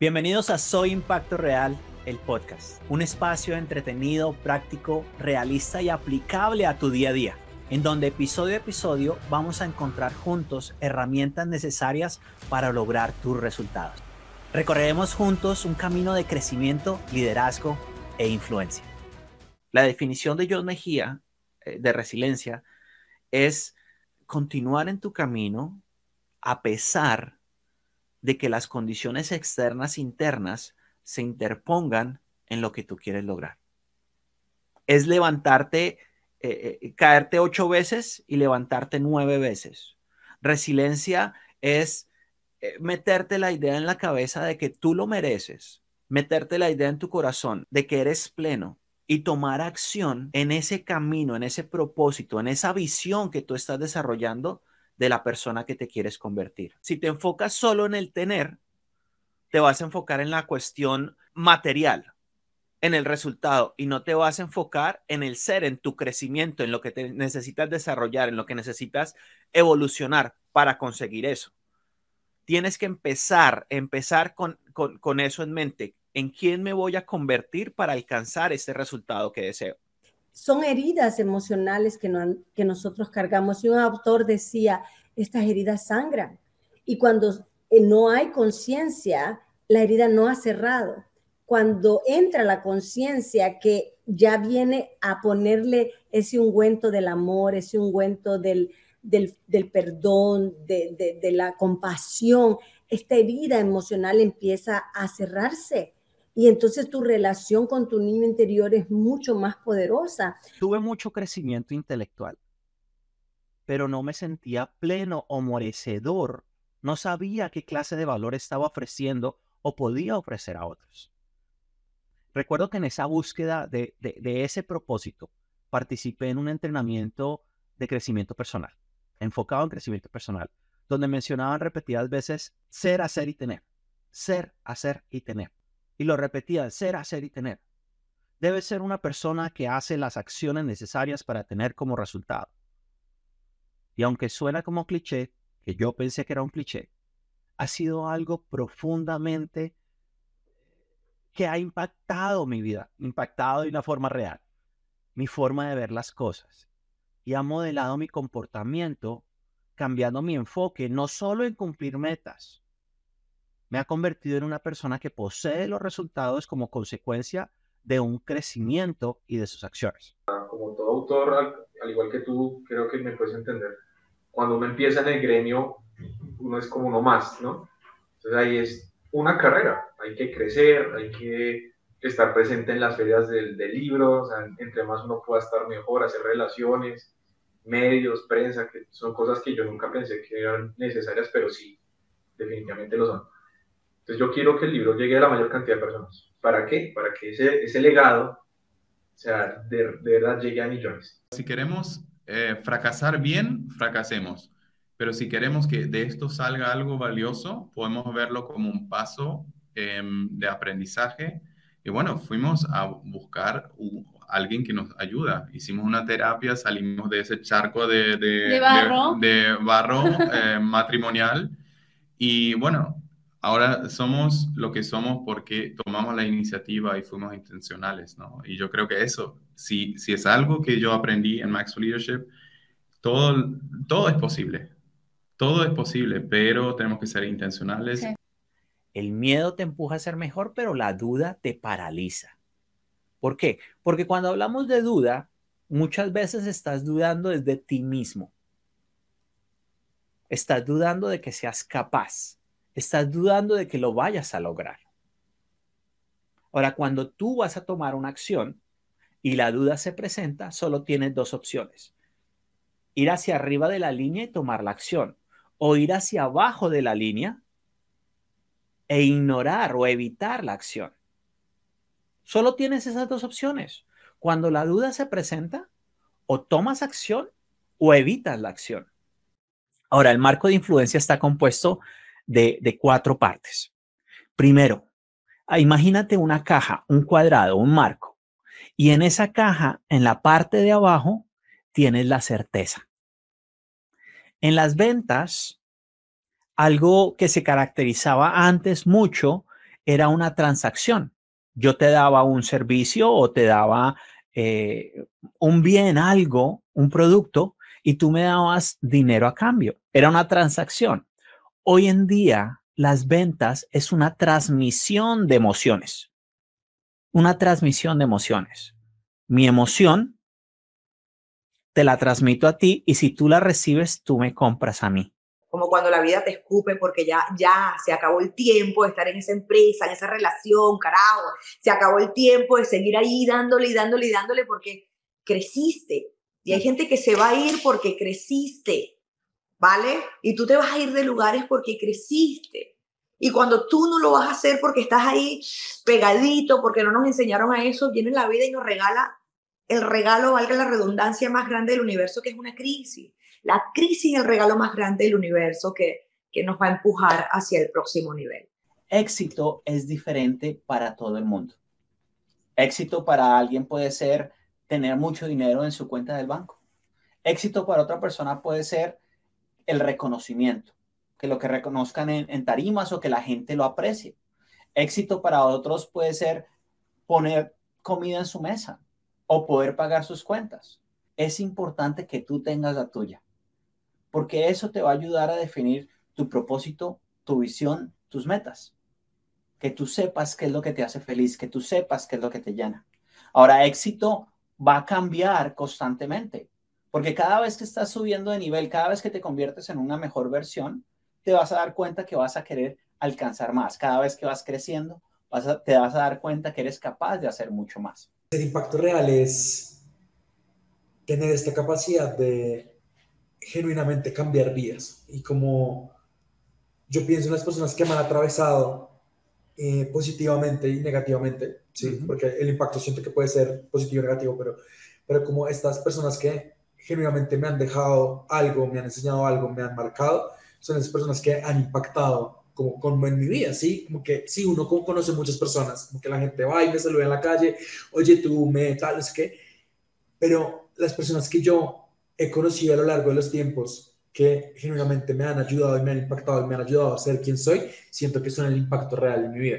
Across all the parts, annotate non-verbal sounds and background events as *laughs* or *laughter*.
Bienvenidos a Soy Impacto Real, el podcast, un espacio entretenido, práctico, realista y aplicable a tu día a día, en donde episodio a episodio vamos a encontrar juntos herramientas necesarias para lograr tus resultados. Recorreremos juntos un camino de crecimiento, liderazgo e influencia. La definición de John Mejía eh, de resiliencia es continuar en tu camino a pesar de que las condiciones externas internas se interpongan en lo que tú quieres lograr. Es levantarte, eh, eh, caerte ocho veces y levantarte nueve veces. Resiliencia es eh, meterte la idea en la cabeza de que tú lo mereces, meterte la idea en tu corazón de que eres pleno y tomar acción en ese camino, en ese propósito, en esa visión que tú estás desarrollando de la persona que te quieres convertir. Si te enfocas solo en el tener, te vas a enfocar en la cuestión material, en el resultado, y no te vas a enfocar en el ser, en tu crecimiento, en lo que te necesitas desarrollar, en lo que necesitas evolucionar para conseguir eso. Tienes que empezar, empezar con, con, eso en mente. ¿En quién me voy a convertir para alcanzar ese resultado que deseo? Son heridas emocionales que, que nosotros cargamos. Y un autor decía, estas heridas sangran. Y cuando eh, no hay conciencia, la herida no ha cerrado. Cuando entra la conciencia que ya viene a ponerle ese ungüento del amor, ese ungüento del, del, perdón, de, de la compasión, esta herida emocional empieza a cerrarse y entonces tu relación con tu niño interior es mucho más poderosa. Tuve mucho crecimiento intelectual, pero no me sentía pleno o merecedor. No sabía qué clase de valor estaba ofreciendo o podía ofrecer a otros. Recuerdo que en esa búsqueda de, de ese propósito participé en un entrenamiento de crecimiento personal, enfocado en crecimiento personal, donde mencionaban repetidas veces ser, hacer y tener. Ser, hacer y tener y lo repetía, ser, hacer y tener. Debe ser una persona que hace las acciones necesarias para tener como resultado. Y aunque suena como cliché, que yo pensé que era un cliché, ha sido algo profundamente que ha impactado mi vida, impactado de una forma real, mi forma de ver las cosas. Y ha modelado mi comportamiento, cambiando mi enfoque no solo en cumplir metas, me ha convertido en una persona que posee los resultados como consecuencia de un crecimiento y de sus acciones. Como todo autor, al, igual que tú, creo que me puedes entender. Cuando uno empieza en el gremio, uno es como uno más, ¿no? Entonces ahí es una carrera, hay que crecer, hay que estar presente en las ferias del, del libro, o sea, entre más uno pueda estar mejor, hacer relaciones, medios, prensa, que son cosas que yo nunca pensé que eran necesarias, pero sí, definitivamente lo son. Entonces yo quiero que el libro llegue a la mayor cantidad de personas. ¿Para qué? Para que ese, ese legado, o sea, de, de verdad llegue a millones. Si queremos eh, fracasar bien, fracasemos. Pero si queremos que de esto salga algo valioso, podemos verlo como un paso em, de aprendizaje. Y bueno, fuimos a buscar a alguien que nos ayuda. Hicimos una terapia, salimos de ese charco de, de, barro, de, barro eh, matrimonial. Y bueno, ahora somos lo que somos porque tomamos la iniciativa y fuimos intencionales, ¿no? Y yo creo que eso, si, si es algo que yo aprendí en Max Leadership, todo, todo es posible. Todo es posible, pero tenemos que ser intencionales. El miedo te empuja a ser mejor, pero la duda te paraliza. ¿Por qué? Porque cuando hablamos de duda, muchas veces estás dudando desde ti mismo. Estás dudando de que seas capaz estás dudando de que lo vayas a lograr. Ahora, cuando tú vas a tomar una acción y la duda se presenta, solo tienes dos opciones. Ir hacia arriba de la línea y tomar la acción o ir hacia abajo de la línea e ignorar o evitar la acción. Solo tienes esas dos opciones. Cuando la duda se presenta, o tomas acción o evitas la acción. Ahora, el marco de influencia está compuesto de, cuatro partes. Primero, ah, imagínate una caja, un cuadrado, un marco. Y en esa caja, en la parte de abajo, tienes la certeza. En las ventas, algo que se caracterizaba antes mucho era una transacción. Yo te daba un servicio o te daba eh, un bien, algo, un producto, y tú me dabas dinero a cambio. Era una transacción. Hoy en día, las ventas es una transmisión de emociones. Una transmisión de emociones. Mi emoción te la transmito a ti y si tú la recibes, tú me compras a mí como cuando la vida te escupe porque ya, ya se acabó el tiempo de estar en esa empresa, en esa relación, carajo, se acabó el tiempo de seguir ahí dándole y dándole y dándole porque creciste. Y hay gente que se va a ir porque creciste, ¿vale? Y tú te vas a ir de lugares porque creciste. Y cuando tú no lo vas a hacer porque estás ahí pegadito, porque no nos enseñaron a eso, viene la vida y nos regala el regalo, valga la redundancia, más grande del universo, que es una crisis. La crisis es el regalo más grande del universo que, que nos va a empujar hacia el próximo nivel. Éxito es diferente para todo el mundo. Éxito para alguien puede ser tener mucho dinero en su cuenta del banco. Éxito para otra persona puede ser el reconocimiento, que lo que reconozcan en, tarimas o que la gente lo aprecie. Éxito para otros puede ser poner comida en su mesa o poder pagar sus cuentas. Es importante que tú tengas la tuya porque eso te va a ayudar a definir tu propósito, tu visión, tus metas. Que tú sepas qué es lo que te hace feliz, que tú sepas qué es lo que te llena. Ahora, éxito va a cambiar constantemente, porque cada vez que estás subiendo de nivel, cada vez que te conviertes en una mejor versión, te vas a dar cuenta que vas a querer alcanzar más. Cada vez que vas creciendo, vas te vas a dar cuenta que eres capaz de hacer mucho más. El impacto real es tener esta capacidad de genuinamente cambiar vidas. Y como yo pienso en las personas que me han atravesado eh, positivamente y negativamente, ¿sí? porque el impacto siento que puede ser positivo y negativo, pero, pero como estas personas que genuinamente me han dejado algo, me han enseñado algo, me han marcado, son esas personas que han impactado como, como en mi vida, ¿sí? Como que sí, uno conoce muchas personas, como que la gente va y me saluda en la calle, oye, tú me tal, es que, pero las personas que yo he conocido a lo largo de los tiempos que genuinamente me han ayudado y me han impactado y me han ayudado a ser quien soy, siento que son el impacto real en mi vida.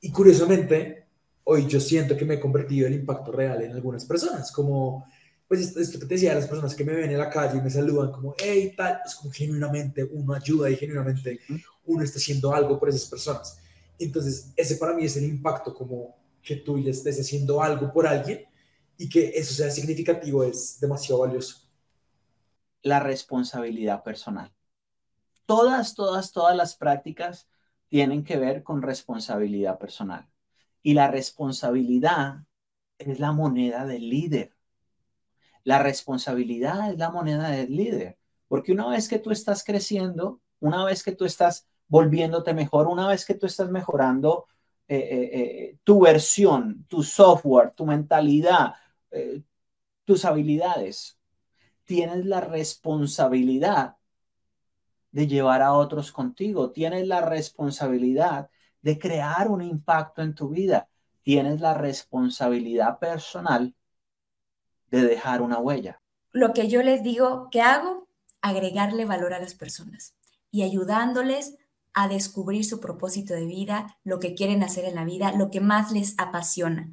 Y curiosamente, hoy yo siento que me he convertido en impacto real en algunas personas, como, pues esto que te decía, las personas que me ven en la calle y me saludan como, hey, tal, es como genuinamente uno ayuda y genuinamente uno está haciendo algo por esas personas. Entonces, ese para mí es el impacto, como que tú ya estés haciendo algo por alguien y que eso sea significativo es demasiado valioso la responsabilidad personal. Todas, todas, todas las prácticas tienen que ver con responsabilidad personal. Y la responsabilidad es la moneda del líder. La responsabilidad es la moneda del líder. Porque una vez que tú estás creciendo, una vez que tú estás volviéndote mejor, una vez que tú estás mejorando eh, eh, eh, tu versión, tu software, tu mentalidad, tus habilidades, tienes la responsabilidad de llevar a otros contigo, tienes la responsabilidad de crear un impacto en tu vida, tienes la responsabilidad personal de dejar una huella. Lo que yo les digo que hago, agregarle valor a las personas y ayudándoles a descubrir su propósito de vida, lo que quieren hacer en la vida, lo que más les apasiona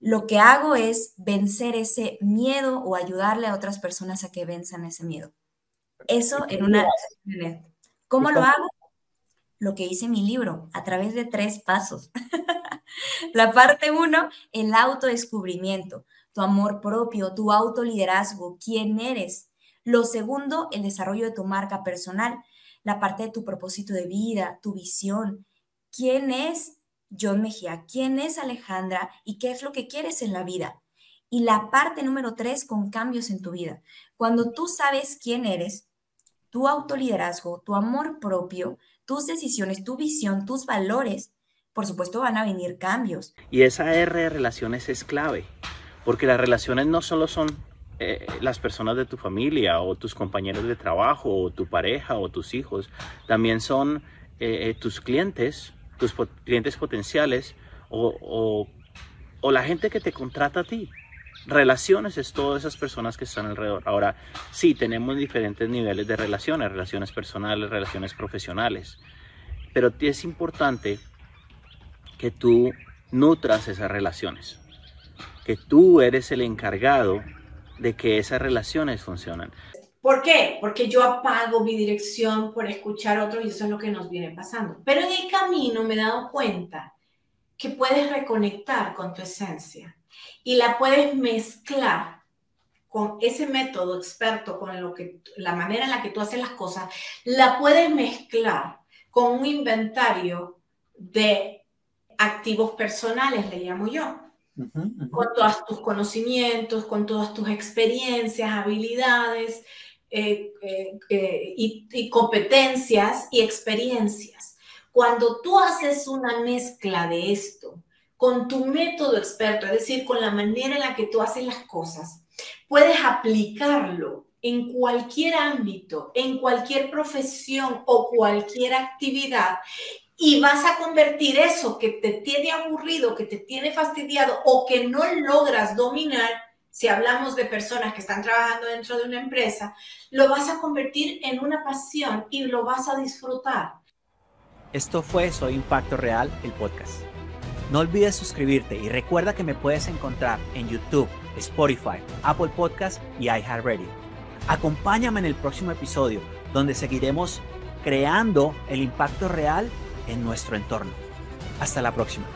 lo que hago es vencer ese miedo o ayudarle a otras personas a que venzan ese miedo. Eso en una... ¿Cómo lo hago? Lo que hice en mi libro, a través de tres pasos. *laughs* La parte uno, el autodescubrimiento, tu amor propio, tu autoliderazgo, quién eres. Lo segundo, el desarrollo de tu marca personal, la parte de tu propósito de vida, tu visión, quién es John Mejía, quién es Alejandra y qué es lo que quieres en la vida. Y la parte número tres, con cambios en tu vida. Cuando tú sabes quién eres, tu autoliderazgo, tu amor propio, tus decisiones, tu visión, tus valores, por supuesto van a venir cambios. Y esa R de relaciones es clave, porque las relaciones no solo son eh, las personas de tu familia o tus compañeros de trabajo o tu pareja o tus hijos, también son eh, eh, tus clientes, tus clientes potenciales o, la gente que te contrata a ti. Relaciones es todas esas personas que están alrededor. Ahora, sí, tenemos diferentes niveles de relaciones, relaciones personales, relaciones profesionales, pero es importante que tú nutras esas relaciones, que tú eres el encargado de que esas relaciones funcionen. ¿Por qué? Porque yo apago mi dirección por escuchar a otros y eso es lo que nos viene pasando. Pero en el camino me he dado cuenta que puedes reconectar con tu esencia y la puedes mezclar con ese método experto, con lo que, la manera en la que tú haces las cosas, la puedes mezclar con un inventario de activos personales, le llamo yo. Con todos tus conocimientos, con todas tus experiencias, habilidades eh, eh, eh, y competencias y experiencias. Cuando tú haces una mezcla de esto con tu método experto, es decir, con la manera en la que tú haces las cosas, puedes aplicarlo en cualquier ámbito, en cualquier profesión o cualquier actividad y vas a convertir eso que te tiene aburrido, que te tiene fastidiado o que no logras dominar, si hablamos de personas que están trabajando dentro de una empresa, lo vas a convertir en una pasión y lo vas a disfrutar. Esto fue Soy Impacto Real, el podcast. No olvides suscribirte y recuerda que me puedes encontrar en YouTube, Spotify, Apple Podcast y iHeartRadio. Acompáñame en el próximo episodio donde seguiremos creando el impacto real en nuestro entorno. Hasta la próxima.